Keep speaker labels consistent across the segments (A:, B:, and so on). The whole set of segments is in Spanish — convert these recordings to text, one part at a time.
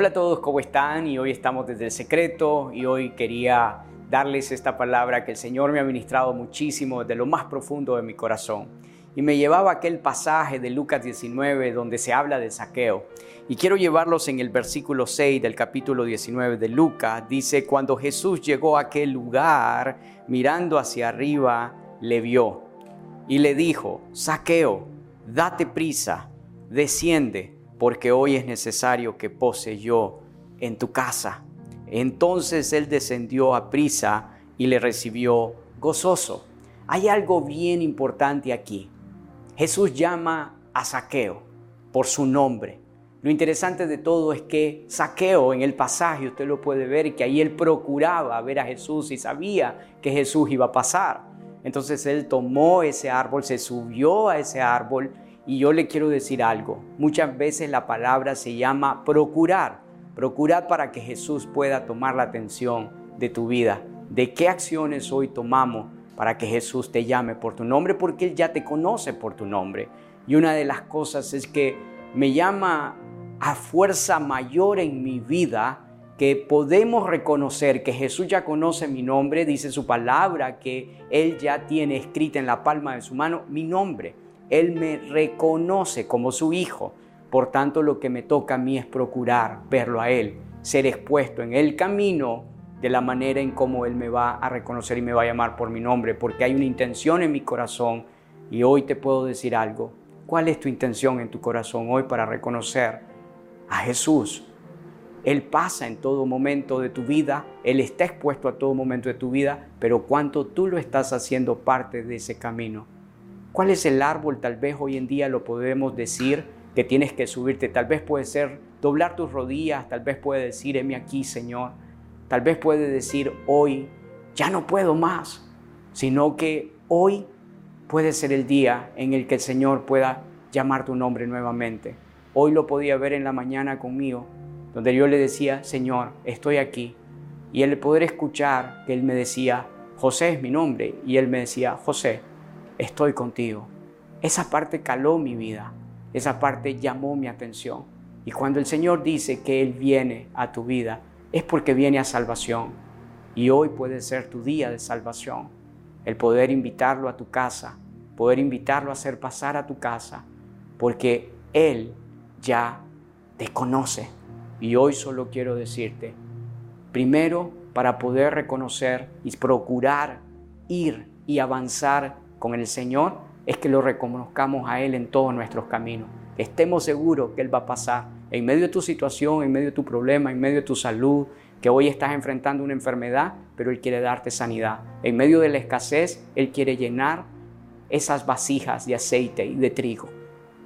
A: Hola a todos, ¿cómo están? Y hoy estamos desde el secreto y hoy quería darles esta palabra que el Señor me ha ministrado muchísimo desde lo más profundo de mi corazón. Y me llevaba aquel pasaje de Lucas 19 donde se habla de saqueo. Y quiero llevarlos en el versículo 6 del capítulo 19 de Lucas. Dice, cuando Jesús llegó a aquel lugar, mirando hacia arriba, le vio y le dijo, saqueo, date prisa, desciende porque hoy es necesario que pose yo en tu casa. Entonces él descendió a prisa y le recibió gozoso. Hay algo bien importante aquí. Jesús llama a Saqueo por su nombre. Lo interesante de todo es que Saqueo en el pasaje, usted lo puede ver, que ahí él procuraba ver a Jesús y sabía que Jesús iba a pasar. Entonces él tomó ese árbol, se subió a ese árbol y yo le quiero decir algo. Muchas veces la palabra se llama procurar. Procurar para que Jesús pueda tomar la atención de tu vida. ¿De qué acciones hoy tomamos para que Jesús te llame por tu nombre? Porque Él ya te conoce por tu nombre. Y una de las cosas es que me llama a fuerza mayor en mi vida que podemos reconocer que Jesús ya conoce mi nombre, dice su palabra, que Él ya tiene escrita en la palma de su mano mi nombre. Él me reconoce como su hijo. Por tanto, lo que me toca a mí es procurar verlo a Él, ser expuesto en el camino de la manera en cómo Él me va a reconocer y me va a llamar por mi nombre, porque hay una intención en mi corazón y hoy te puedo decir algo. ¿Cuál es tu intención en tu corazón hoy para reconocer a Jesús? Él pasa en todo momento de tu vida, Él está expuesto a todo momento de tu vida, pero cuánto tú lo estás haciendo parte de ese camino. ¿Cuál es el árbol? Tal vez hoy en día lo podemos decir que tienes que subirte. Tal vez puede ser doblar tus rodillas, tal vez puede decir, heme aquí, Señor. Tal vez puede decir, hoy ya no puedo más, sino que hoy puede ser el día en el que el Señor pueda llamar tu nombre nuevamente. Hoy lo podía ver en la mañana conmigo, donde yo le decía, Señor, estoy aquí. Y el poder escuchar que Él me decía, José es mi nombre, y Él me decía, José, estoy contigo. Esa parte caló mi vida, esa parte llamó mi atención. Y cuando el Señor dice que Él viene a tu vida, es porque viene a salvación. Y hoy puede ser tu día de salvación. El poder invitarlo a tu casa, poder invitarlo a hacer pasar a tu casa, porque Él ya te conoce. Y hoy solo quiero decirte, primero, para poder reconocer y procurar ir y avanzar con el Señor es que lo reconozcamos a Él en todos nuestros caminos. estemos seguros que Él va a pasar en medio de tu situación, en medio de tu problema, en medio de tu salud, que hoy estás enfrentando una enfermedad, pero Él quiere darte sanidad. En medio de la escasez, Él quiere llenar esas vasijas de aceite y de trigo.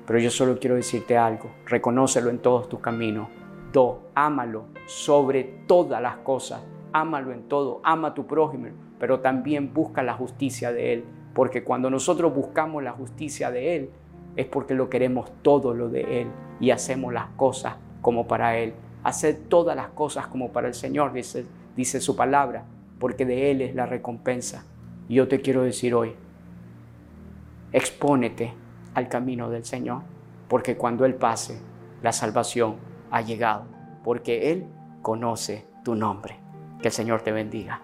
A: Pero yo solo quiero decirte algo, reconócelo en todos tus caminos. Do, ámalo sobre todas las cosas, ámalo en todo, ama a tu prójimo, pero también busca la justicia de Él porque cuando nosotros buscamos la justicia de Él, es porque lo queremos todo lo de Él y hacemos las cosas como para Él. Hacer todas las cosas como para el Señor, dice, dice su palabra, porque de Él es la recompensa. Yo te quiero decir hoy, expónete al camino del Señor, porque cuando Él pase, la salvación ha llegado, porque Él conoce tu nombre. Que el Señor te bendiga.